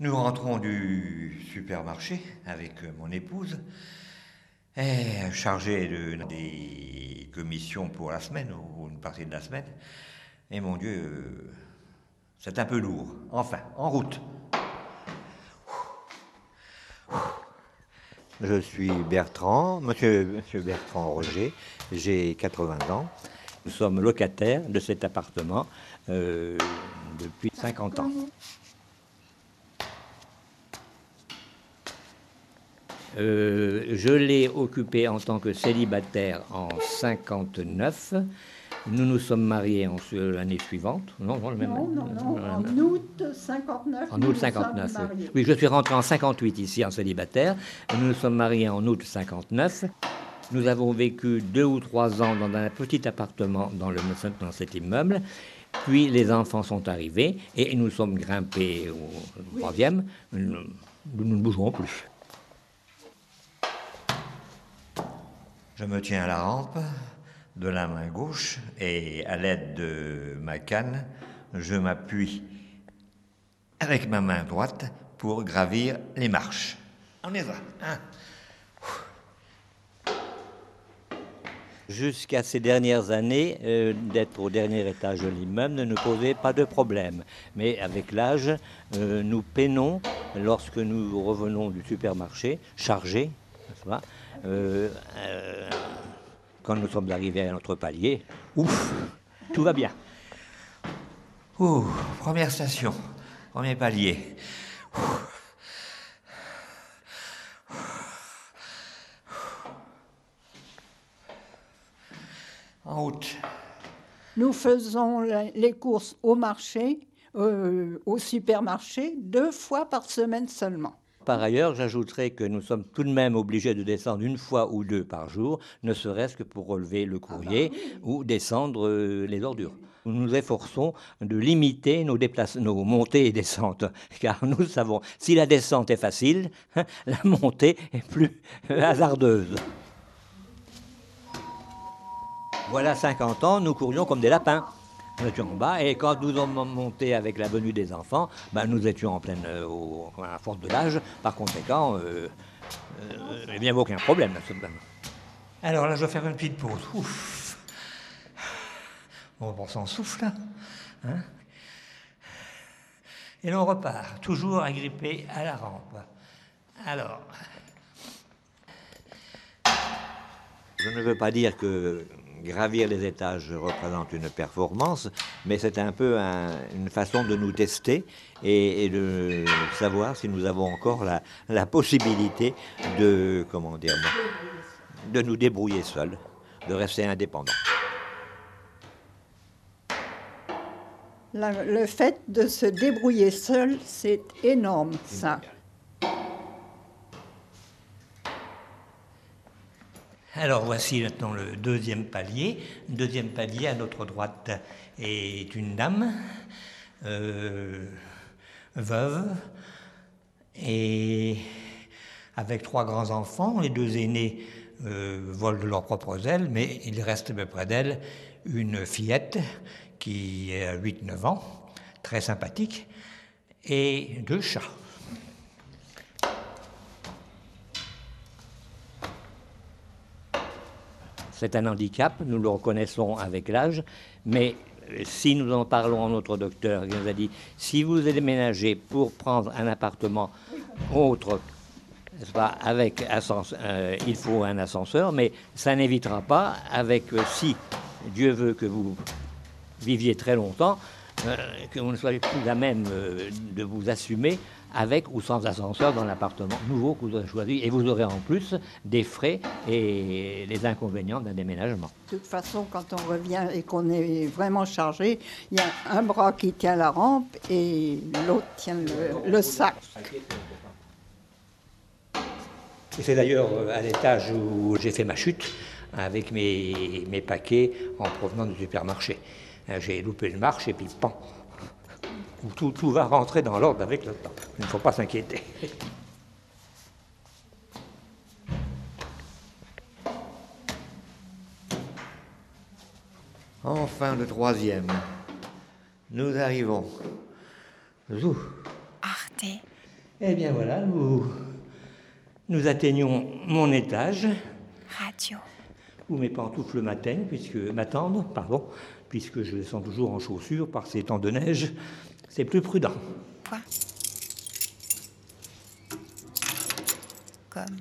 Nous rentrons du supermarché avec mon épouse, et chargée de, des commissions pour la semaine, ou une partie de la semaine. Et mon Dieu, euh, c'est un peu lourd. Enfin, en route. Je suis Bertrand, monsieur, monsieur Bertrand Roger, j'ai 80 ans. Nous sommes locataires de cet appartement euh, depuis 50 ans. Euh, je l'ai occupé en tant que célibataire en 59. Nous nous sommes mariés en l'année suivante. Non, non, le même, non, non, non. en août 59. En août 59. Oui. oui, je suis rentré en 58 ici en célibataire. Nous nous sommes mariés en août 59. Nous avons vécu deux ou trois ans dans un petit appartement dans, le, dans cet immeuble. Puis les enfants sont arrivés et nous sommes grimpés au troisième. Nous, nous ne bougerons plus. Je me tiens à la rampe de la main gauche et à l'aide de ma canne, je m'appuie avec ma main droite pour gravir les marches. On y va. Hein Jusqu'à ces dernières années, euh, d'être au dernier étage de l'immeuble ne nous posait pas de problème. Mais avec l'âge, euh, nous peinons lorsque nous revenons du supermarché, chargés, euh, euh, quand nous sommes arrivés à notre palier, ouf, tout va bien. Ouh, première station, premier palier. En route. Nous faisons les courses au marché, euh, au supermarché, deux fois par semaine seulement. Par ailleurs, j'ajouterai que nous sommes tout de même obligés de descendre une fois ou deux par jour, ne serait-ce que pour relever le courrier ah bah ou descendre euh, les ordures. Nous nous efforçons de limiter nos, nos montées et descentes, car nous savons, si la descente est facile, la montée est plus hasardeuse. Voilà 50 ans, nous courions comme des lapins. Nous étions en bas et quand nous sommes montés avec la venue des enfants, ben, nous étions en pleine euh, à la force de l'âge. Par conséquent, euh, euh, il n'y avait aucun problème. Alors là, je vais faire une petite pause. Ouf. On reprend son souffle. Hein et l'on repart, toujours agrippé à la rampe. Alors, je ne veux pas dire que gravir les étages représente une performance, mais c'est un peu une façon de nous tester et, de savoir si nous avons encore la, possibilité de, comment dire, de nous débrouiller seuls, de rester indépendants. le fait de se débrouiller seul, c'est énorme, ça. Alors voici maintenant le deuxième palier. Le deuxième palier à notre droite est une dame, euh, veuve, et avec trois grands-enfants. Les deux aînés euh, volent de leurs propres ailes, mais il reste près d'elle une fillette qui a 8-9 ans, très sympathique, et deux chats. C'est un handicap, nous le reconnaissons avec l'âge, mais si nous en parlons à notre docteur, il nous a dit si vous déménagez pour prendre un appartement autre, pas, avec euh, il faut un ascenseur, mais ça n'évitera pas, avec euh, si Dieu veut que vous viviez très longtemps, que vous ne soyez plus à même de vous assumer avec ou sans ascenseur dans l'appartement nouveau que vous aurez choisi. Et vous aurez en plus des frais et les inconvénients d'un déménagement. De toute façon, quand on revient et qu'on est vraiment chargé, il y a un bras qui tient la rampe et l'autre tient le, sac. C'est d'ailleurs euh, à l'étage où j'ai fait ma chute avec mes, mes paquets en provenant du supermarché. Euh, j'ai loupé une marche et puis pan, tout, tout va rentrer dans l'ordre avec le temps. Il ne faut pas s'inquiéter. Enfin, le troisième. Nous arrivons. Zou. Arte. Eh bien voilà, nous, nous atteignons mon étage. Radio. Où mes pantoufles m'atteignent, puisque m'attendent, pardon, puisque je descends toujours en chaussures par ces temps de neige. C'est plus prudent. Quoi? Comme